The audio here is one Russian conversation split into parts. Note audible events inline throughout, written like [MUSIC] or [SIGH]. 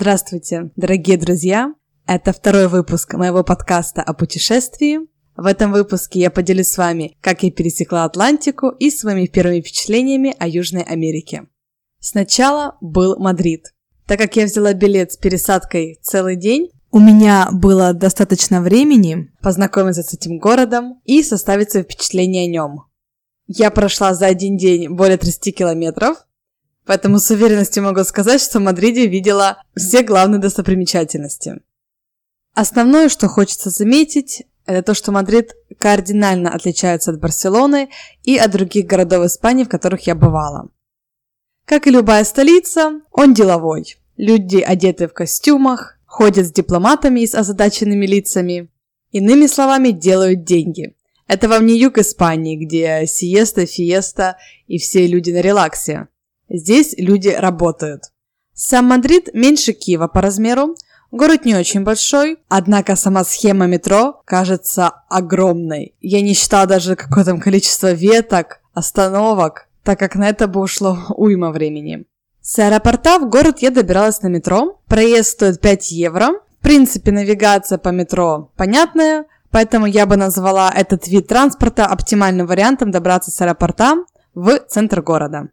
Здравствуйте, дорогие друзья! Это второй выпуск моего подкаста о путешествии. В этом выпуске я поделюсь с вами, как я пересекла Атлантику и своими первыми впечатлениями о Южной Америке. Сначала был Мадрид. Так как я взяла билет с пересадкой целый день, у меня было достаточно времени познакомиться с этим городом и составить свои впечатления о нем. Я прошла за один день более 30 километров, Поэтому с уверенностью могу сказать, что в Мадриде видела все главные достопримечательности. Основное, что хочется заметить, это то, что Мадрид кардинально отличается от Барселоны и от других городов Испании, в которых я бывала. Как и любая столица, он деловой. Люди одеты в костюмах, ходят с дипломатами и с озадаченными лицами. Иными словами, делают деньги. Это вам не юг Испании, где сиеста, фиеста и все люди на релаксе. Здесь люди работают. Сам Мадрид меньше Киева по размеру, город не очень большой, однако сама схема метро кажется огромной. Я не считала даже какое там количество веток, остановок, так как на это бы ушло [LAUGHS] уйма времени. С аэропорта в город я добиралась на метро. Проезд стоит 5 евро. В принципе, навигация по метро понятная, поэтому я бы назвала этот вид транспорта оптимальным вариантом добраться с аэропорта в центр города.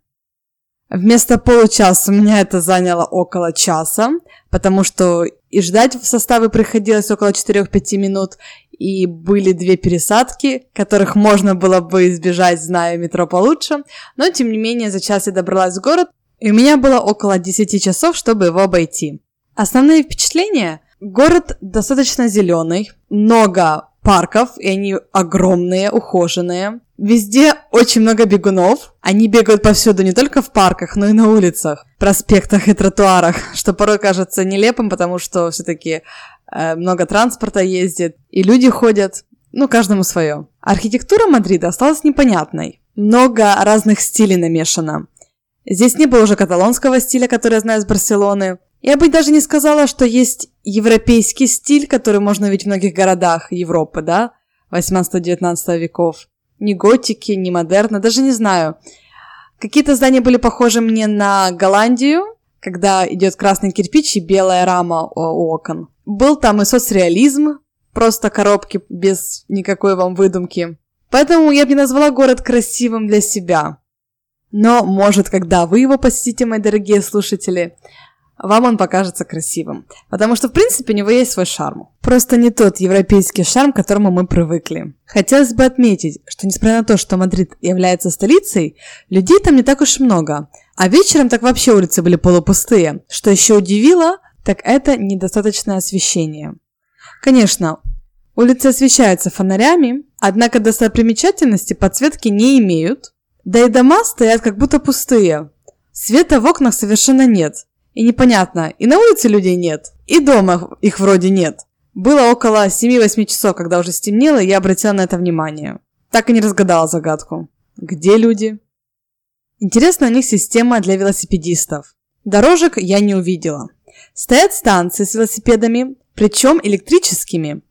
Вместо получаса у меня это заняло около часа, потому что и ждать в составе приходилось около 4-5 минут, и были две пересадки, которых можно было бы избежать, зная метро получше, но тем не менее за час я добралась в город, и у меня было около 10 часов, чтобы его обойти. Основные впечатления? Город достаточно зеленый, много парков, и они огромные, ухоженные. Везде очень много бегунов. Они бегают повсюду, не только в парках, но и на улицах, проспектах и тротуарах, [LAUGHS] что порой кажется нелепым, потому что все-таки э, много транспорта ездит, и люди ходят, ну, каждому свое. Архитектура Мадрида осталась непонятной. Много разных стилей намешано. Здесь не было уже каталонского стиля, который я знаю из Барселоны. Я бы даже не сказала, что есть европейский стиль, который можно видеть в многих городах Европы, да, 18-19 веков. Ни готики, ни модерна, даже не знаю. Какие-то здания были похожи мне на Голландию, когда идет красный кирпич и белая рама у окон. Был там и соцреализм, просто коробки без никакой вам выдумки. Поэтому я бы не назвала город красивым для себя. Но, может, когда вы его посетите, мои дорогие слушатели, вам он покажется красивым. Потому что, в принципе, у него есть свой шарм. Просто не тот европейский шарм, к которому мы привыкли. Хотелось бы отметить, что несмотря на то, что Мадрид является столицей, людей там не так уж много. А вечером так вообще улицы были полупустые. Что еще удивило, так это недостаточное освещение. Конечно, улицы освещаются фонарями, однако достопримечательности подсветки не имеют, да и дома стоят как будто пустые. Света в окнах совершенно нет. И непонятно, и на улице людей нет, и дома их вроде нет. Было около 7-8 часов, когда уже стемнело, и я обратила на это внимание. Так и не разгадала загадку. Где люди? Интересна у них система для велосипедистов. Дорожек я не увидела. Стоят станции с велосипедами, причем электрическими.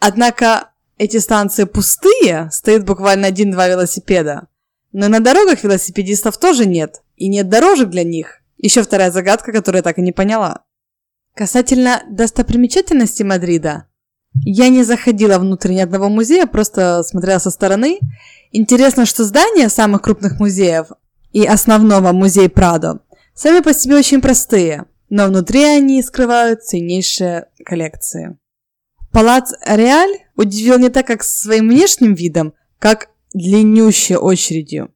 Однако эти станции пустые, стоит буквально один-два велосипеда. Но на дорогах велосипедистов тоже нет, и нет дорожек для них. Еще вторая загадка, которую я так и не поняла. Касательно достопримечательности Мадрида. Я не заходила внутрь ни одного музея, просто смотрела со стороны. Интересно, что здания самых крупных музеев и основного музея Прадо сами по себе очень простые, но внутри они скрывают ценнейшие коллекции. Палац Реаль удивил не так, как своим внешним видом, как длиннющей очередью.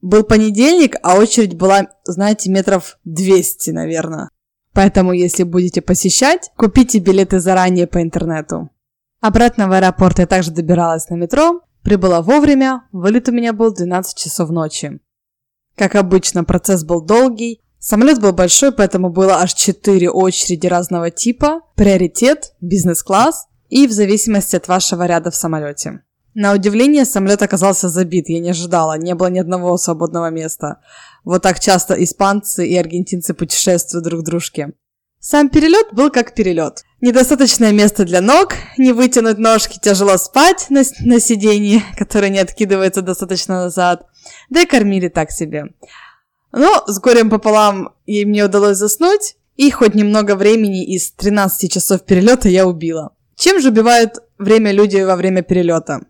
Был понедельник, а очередь была, знаете, метров 200, наверное. Поэтому, если будете посещать, купите билеты заранее по интернету. Обратно в аэропорт я также добиралась на метро, прибыла вовремя, вылет у меня был 12 часов ночи. Как обычно, процесс был долгий, самолет был большой, поэтому было аж 4 очереди разного типа, приоритет, бизнес-класс и в зависимости от вашего ряда в самолете. На удивление, самолет оказался забит, я не ожидала, не было ни одного свободного места. Вот так часто испанцы и аргентинцы путешествуют друг к дружке. Сам перелет был как перелет. Недостаточное место для ног, не вытянуть ножки, тяжело спать на, на сиденье, [LAUGHS] которое не откидывается достаточно назад. Да и кормили так себе. Но с горем пополам и мне удалось заснуть, И хоть немного времени из 13 часов перелета я убила. Чем же убивают время люди во время перелета?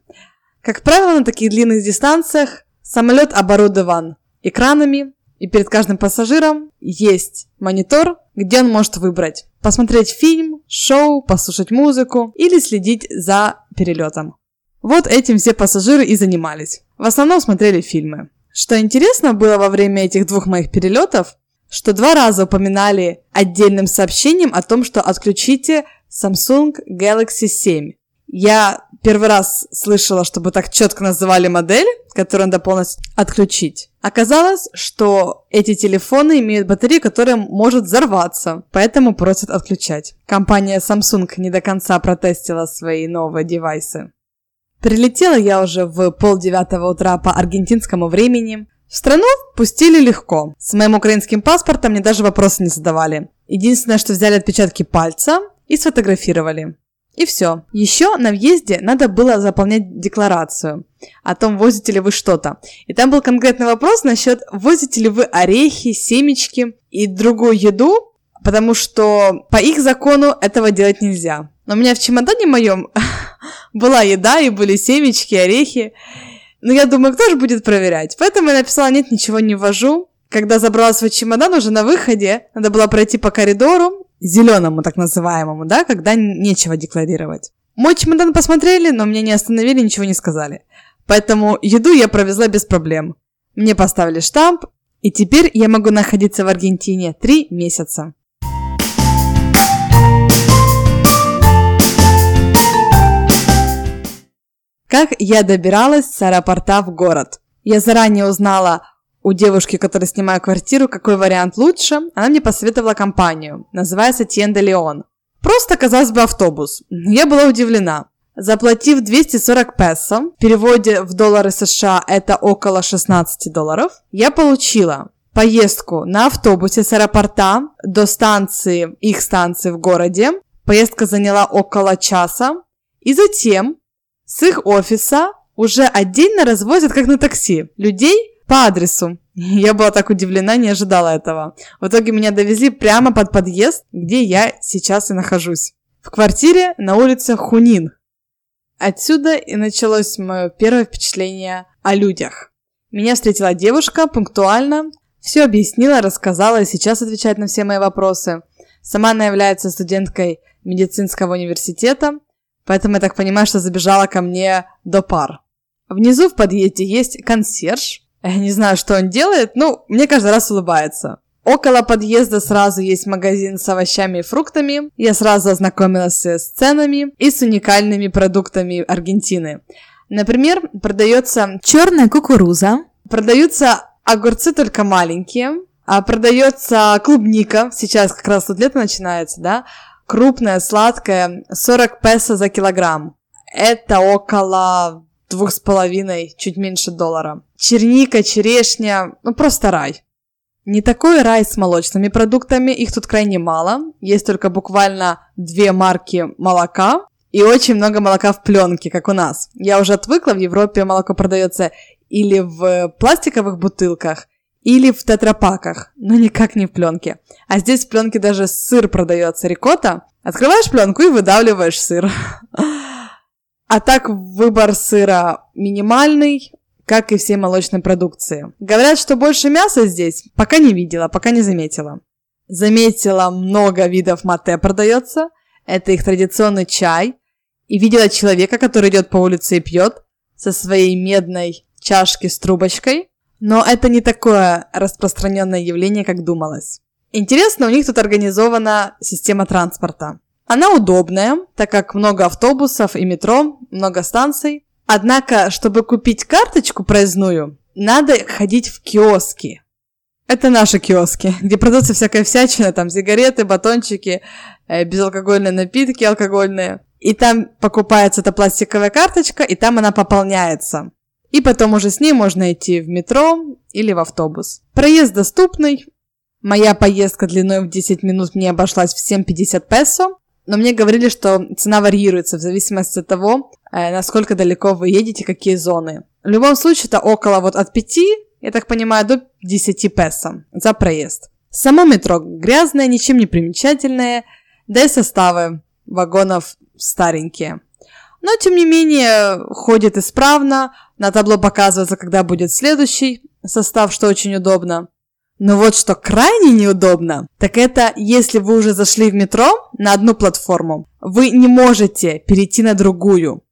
Как правило, на таких длинных дистанциях самолет оборудован экранами, и перед каждым пассажиром есть монитор, где он может выбрать посмотреть фильм, шоу, послушать музыку или следить за перелетом. Вот этим все пассажиры и занимались. В основном смотрели фильмы. Что интересно было во время этих двух моих перелетов, что два раза упоминали отдельным сообщением о том, что отключите Samsung Galaxy 7. Я первый раз слышала, чтобы так четко называли модель, которую надо полностью отключить. Оказалось, что эти телефоны имеют батарею, которая может взорваться, поэтому просят отключать. Компания Samsung не до конца протестила свои новые девайсы. Прилетела я уже в полдевятого утра по аргентинскому времени. В страну пустили легко. С моим украинским паспортом мне даже вопросы не задавали. Единственное, что взяли отпечатки пальца и сфотографировали. И все. Еще на въезде надо было заполнять декларацию о том, возите ли вы что-то. И там был конкретный вопрос насчет, возите ли вы орехи, семечки и другую еду, потому что по их закону этого делать нельзя. Но у меня в чемодане моем [LAUGHS] была еда, и были семечки, орехи. Но я думаю, кто же будет проверять? Поэтому я написала, нет, ничего не ввожу. Когда забрала свой чемодан, уже на выходе, надо было пройти по коридору, зеленому так называемому, да, когда нечего декларировать. Мой чемодан посмотрели, но меня не остановили, ничего не сказали. Поэтому еду я провезла без проблем. Мне поставили штамп, и теперь я могу находиться в Аргентине три месяца. Как я добиралась с аэропорта в город? Я заранее узнала у девушки, которая снимает квартиру, какой вариант лучше, она мне посоветовала компанию. Называется Тенда Леон. Просто, казалось бы, автобус. Я была удивлена. Заплатив 240 песо, в переводе в доллары США это около 16 долларов, я получила поездку на автобусе с аэропорта до станции, их станции в городе. Поездка заняла около часа. И затем с их офиса уже отдельно развозят, как на такси, людей по адресу. [LAUGHS] Я была так удивлена, не ожидала этого. В итоге меня довезли прямо под подъезд, где я сейчас и нахожусь. В квартире на улице Хунин. Отсюда и началось мое первое впечатление о людях. Меня встретила девушка пунктуально, все объяснила, рассказала и сейчас отвечает на все мои вопросы. Сама она является студенткой медицинского университета, поэтому я так понимаю, что забежала ко мне до пар. Внизу в подъезде есть консьерж, я не знаю, что он делает, но мне каждый раз улыбается. Около подъезда сразу есть магазин с овощами и фруктами. Я сразу ознакомилась с ценами и с уникальными продуктами Аргентины. Например, продается черная кукуруза, продаются огурцы только маленькие, а продается клубника, сейчас как раз тут лето начинается, да, крупная, сладкая, 40 песо за килограмм. Это около двух с половиной, чуть меньше доллара. Черника, черешня, ну просто рай. Не такой рай с молочными продуктами, их тут крайне мало. Есть только буквально две марки молока и очень много молока в пленке, как у нас. Я уже отвыкла, в Европе молоко продается или в пластиковых бутылках, или в тетрапаках, но никак не в пленке. А здесь в пленке даже сыр продается, рикота. Открываешь пленку и выдавливаешь сыр. [LAUGHS] А так выбор сыра минимальный, как и все молочные продукции. Говорят, что больше мяса здесь. Пока не видела, пока не заметила. Заметила, много видов мате продается. Это их традиционный чай. И видела человека, который идет по улице и пьет со своей медной чашки с трубочкой. Но это не такое распространенное явление, как думалось. Интересно, у них тут организована система транспорта. Она удобная, так как много автобусов и метро, много станций. Однако, чтобы купить карточку проездную, надо ходить в киоски. Это наши киоски, где продается всякая всячина, там сигареты, батончики, э, безалкогольные напитки алкогольные. И там покупается эта пластиковая карточка, и там она пополняется. И потом уже с ней можно идти в метро или в автобус. Проезд доступный. Моя поездка длиной в 10 минут мне обошлась в 7,50 песо но мне говорили, что цена варьируется в зависимости от того, э, насколько далеко вы едете, какие зоны. В любом случае, это около вот от 5, я так понимаю, до 10 песо за проезд. Само метро грязное, ничем не примечательное, да и составы вагонов старенькие. Но, тем не менее, ходит исправно, на табло показывается, когда будет следующий состав, что очень удобно. Но вот что крайне неудобно, так это если вы уже зашли в метро на одну платформу, вы не можете перейти на другую.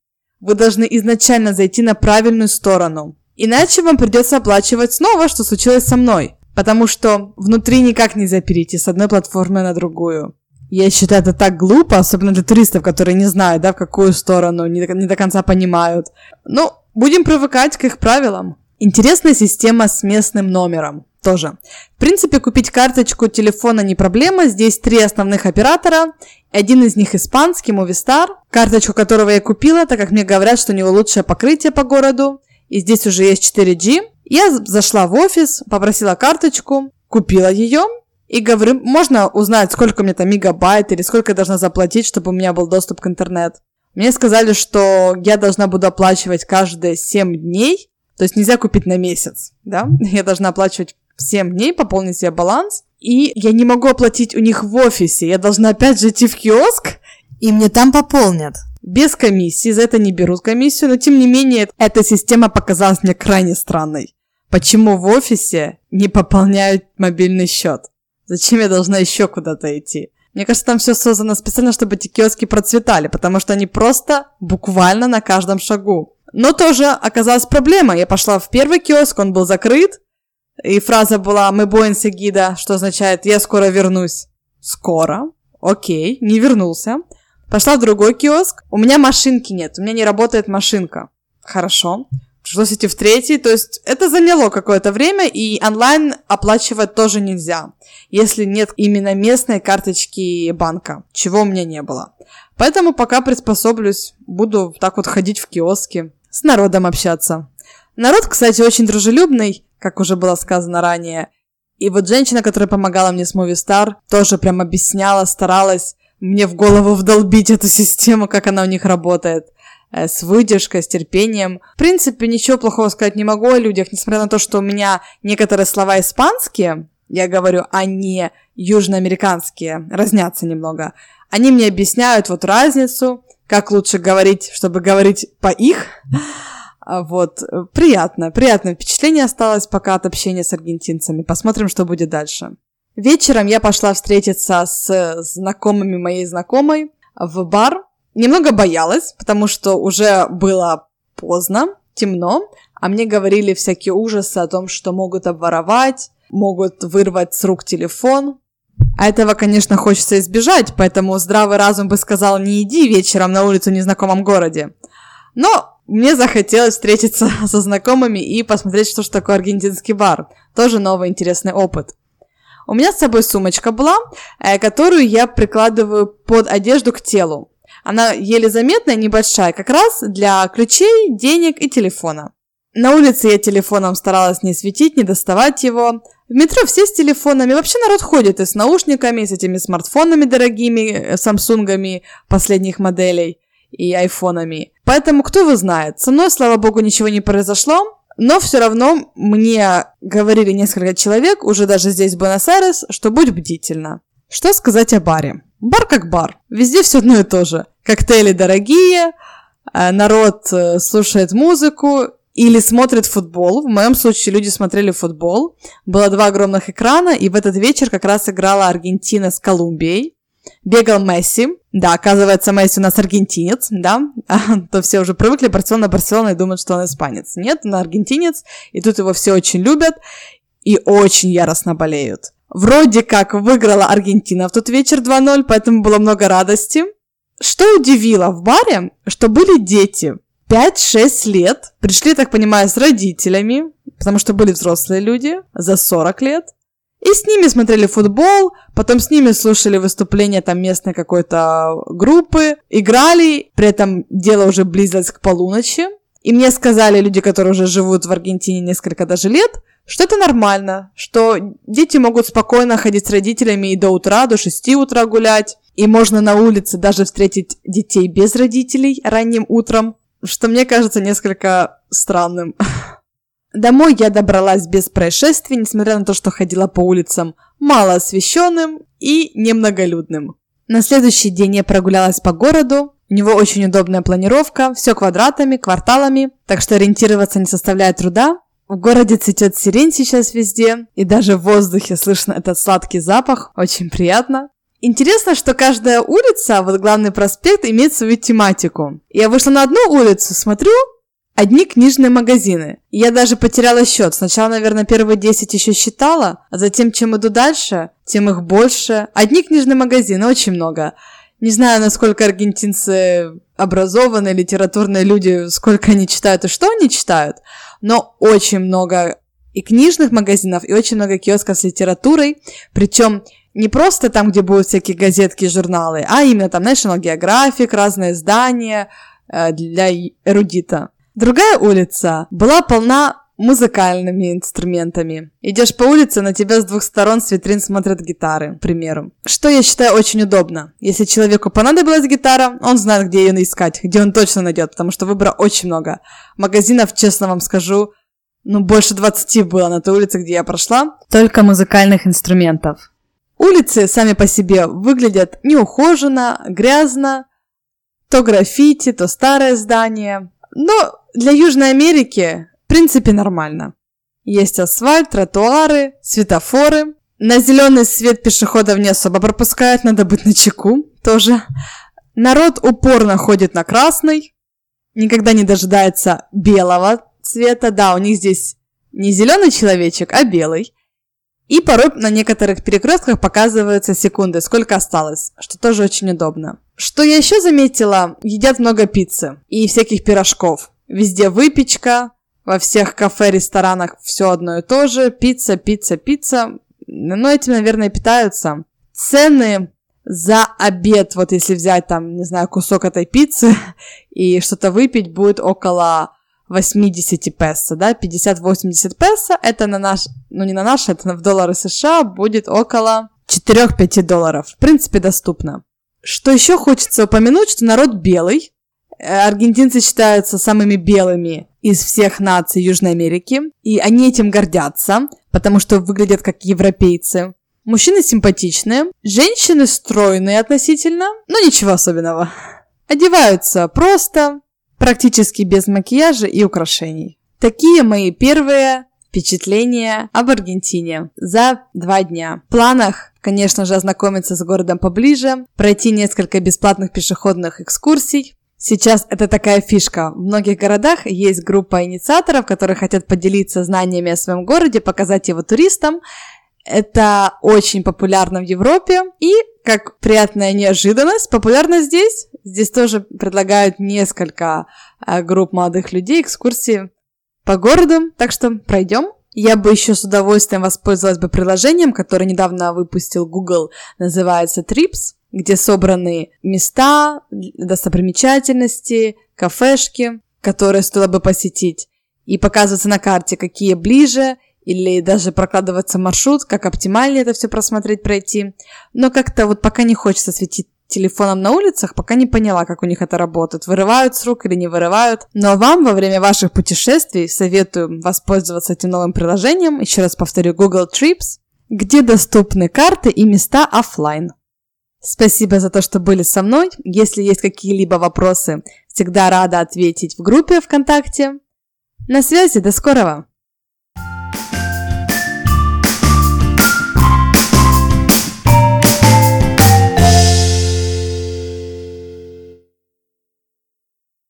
Вы должны изначально зайти на правильную сторону. Иначе вам придется оплачивать снова, что случилось со мной. Потому что внутри никак нельзя перейти с одной платформы на другую. Я считаю, это так глупо, особенно для туристов, которые не знают, да, в какую сторону, не до, не до конца понимают. Ну, будем привыкать к их правилам. Интересная система с местным номером тоже. В принципе, купить карточку телефона не проблема. Здесь три основных оператора. Один из них испанский, Movistar, карточку которого я купила, так как мне говорят, что у него лучшее покрытие по городу. И здесь уже есть 4G. Я зашла в офис, попросила карточку, купила ее, и говорю, можно узнать, сколько у меня там мегабайт или сколько я должна заплатить, чтобы у меня был доступ к интернету. Мне сказали, что я должна буду оплачивать каждые 7 дней, то есть нельзя купить на месяц, да? [LAUGHS] Я должна оплачивать 7 дней, пополнить себе баланс, и я не могу оплатить у них в офисе, я должна опять же идти в киоск. И мне там пополнят. Без комиссии, за это не берут комиссию, но тем не менее эта система показалась мне крайне странной. Почему в офисе не пополняют мобильный счет? Зачем я должна еще куда-то идти? Мне кажется, там все создано специально, чтобы эти киоски процветали, потому что они просто буквально на каждом шагу. Но тоже оказалась проблема. Я пошла в первый киоск, он был закрыт, и фраза была «Мы боимся гида», что означает «Я скоро вернусь». Скоро. Окей, не вернулся. Пошла в другой киоск. У меня машинки нет, у меня не работает машинка. Хорошо пришлось идти в третий, то есть это заняло какое-то время, и онлайн оплачивать тоже нельзя, если нет именно местной карточки банка, чего у меня не было. Поэтому пока приспособлюсь, буду так вот ходить в киоски, с народом общаться. Народ, кстати, очень дружелюбный, как уже было сказано ранее. И вот женщина, которая помогала мне с Movistar, тоже прям объясняла, старалась мне в голову вдолбить эту систему, как она у них работает. Э, с выдержкой, с терпением. В принципе, ничего плохого сказать не могу о людях, несмотря на то, что у меня некоторые слова испанские, я говорю, а не южноамериканские, разнятся немного. Они мне объясняют вот разницу, как лучше говорить, чтобы говорить по их. А вот, приятно, приятное впечатление осталось пока от общения с аргентинцами. Посмотрим, что будет дальше. Вечером я пошла встретиться с знакомыми моей знакомой в бар, Немного боялась, потому что уже было поздно, темно, а мне говорили всякие ужасы о том, что могут обворовать, могут вырвать с рук телефон. А этого, конечно, хочется избежать, поэтому здравый разум бы сказал, не иди вечером на улицу в незнакомом городе. Но мне захотелось встретиться [LAUGHS] со знакомыми и посмотреть, что же такое аргентинский бар. Тоже новый интересный опыт. У меня с собой сумочка была, э, которую я прикладываю под одежду к телу. Она еле заметная, небольшая, как раз для ключей, денег и телефона. На улице я телефоном старалась не светить, не доставать его. В метро все с телефонами. Вообще народ ходит и с наушниками, и с этими смартфонами дорогими, э, самсунгами последних моделей и айфонами. Поэтому кто его знает. Со мной, слава богу, ничего не произошло. Но все равно мне говорили несколько человек, уже даже здесь в Буэнос-Айрес, что будь бдительна. Что сказать о баре? Бар как бар. Везде все одно и то же. Коктейли дорогие, э, народ э, слушает музыку или смотрит футбол. В моем случае люди смотрели футбол. Было два огромных экрана, и в этот вечер как раз играла Аргентина с Колумбией. Бегал Месси. Да, оказывается, Месси у нас аргентинец, да. [LAUGHS] А, то все уже привыкли Барселона, Барселона и думают, что он испанец. Нет, он аргентинец, и тут его все очень любят и очень яростно болеют. Вроде как выиграла Аргентина в тот вечер 2-0, поэтому было много радости. Что удивило в баре, что были дети 5-6 лет, пришли, так понимаю, с родителями, потому что были взрослые люди за 40 лет, и с ними смотрели футбол, потом с ними слушали выступления там местной какой-то группы, играли, при этом дело уже близилось к полуночи. И мне сказали люди, которые уже живут в Аргентине несколько даже лет, что это нормально, что дети могут спокойно ходить с родителями и до утра, до 6 утра гулять, и можно на улице даже встретить детей без родителей ранним утром, что мне кажется несколько странным. [LAUGHS] Домой я добралась без происшествий, несмотря на то, что ходила по улицам мало освещенным и немноголюдным. На следующий день я прогулялась по городу. У него очень удобная планировка, все квадратами, кварталами, так что ориентироваться не составляет труда. В городе цветет сирень сейчас везде, и даже в воздухе слышно этот сладкий запах, очень приятно. Интересно, что каждая улица, вот главный проспект, имеет свою тематику. Я вышла на одну улицу, смотрю, одни книжные магазины. Я даже потеряла счет. Сначала, наверное, первые 10 еще считала, а затем, чем иду дальше, тем их больше. Одни книжные магазины, очень много. Не знаю, насколько аргентинцы образованные, литературные люди, сколько они читают и что они читают, но очень много и книжных магазинов, и очень много киосков с литературой, причем не просто там, где будут всякие газетки и журналы, а именно там National Geographic, разные издания э, для эрудита. Другая улица была полна музыкальными инструментами. Идешь по улице, на тебя с двух сторон с витрин смотрят гитары, к примеру. Что я считаю очень удобно. Если человеку понадобилась гитара, он знает, где ее искать, где он точно найдет, потому что выбора очень много. Магазинов, честно вам скажу, ну, больше 20 было на той улице, где я прошла. Только музыкальных инструментов. Улицы сами по себе выглядят неухоженно, грязно, то граффити, то старое здание. Но для Южной Америки в принципе, нормально. Есть асфальт, тротуары, светофоры. На зеленый свет пешеходов не особо пропускают, надо быть на чеку тоже. Народ упорно ходит на красный, никогда не дожидается белого цвета. Да, у них здесь не зеленый человечек, а белый. И порой на некоторых перекрестках показываются секунды, сколько осталось, что тоже очень удобно. Что я еще заметила, едят много пиццы и всяких пирожков. Везде выпечка, во всех кафе, ресторанах все одно и то же. Пицца, пицца, пицца. Но этим, наверное, питаются. Цены за обед, вот если взять там, не знаю, кусок этой пиццы [LAUGHS] и что-то выпить, будет около 80 песо, да, 50-80 песо, это на наш, ну не на наш, это в доллары США будет около 4-5 долларов. В принципе, доступно. Что еще хочется упомянуть, что народ белый, Э, аргентинцы считаются самыми белыми из всех наций Южной Америки, и они этим гордятся, потому что выглядят как европейцы. Мужчины симпатичные, женщины стройные относительно, но ничего особенного. Одеваются просто, практически без макияжа и украшений. Такие мои первые впечатления об Аргентине за два дня. В планах, конечно же, ознакомиться с городом поближе, пройти несколько бесплатных пешеходных экскурсий, Сейчас это такая фишка. В многих городах есть группа инициаторов, которые хотят поделиться знаниями о своем городе, показать его туристам. Это очень популярно в Европе. И, как приятная неожиданность, популярно здесь. Здесь тоже предлагают несколько э, групп молодых людей экскурсии по городу. Так что пройдем. Я бы еще с удовольствием воспользовалась бы приложением, которое недавно выпустил Google, называется Trips где собраны места, достопримечательности, кафешки, которые стоило бы посетить, и показывается на карте, какие ближе, или даже прокладывается маршрут, как оптимальнее это все просмотреть, пройти. Но как-то вот пока не хочется светить телефоном на улицах, пока не поняла, как у них это работает. Вырывают с рук или не вырывают. Но вам во время ваших путешествий советую воспользоваться этим новым приложением. Еще раз повторю, Google Trips, где доступны карты и места офлайн. Спасибо за то, что были со мной. Если есть какие-либо вопросы, всегда рада ответить в группе ВКонтакте. На связи, до скорого!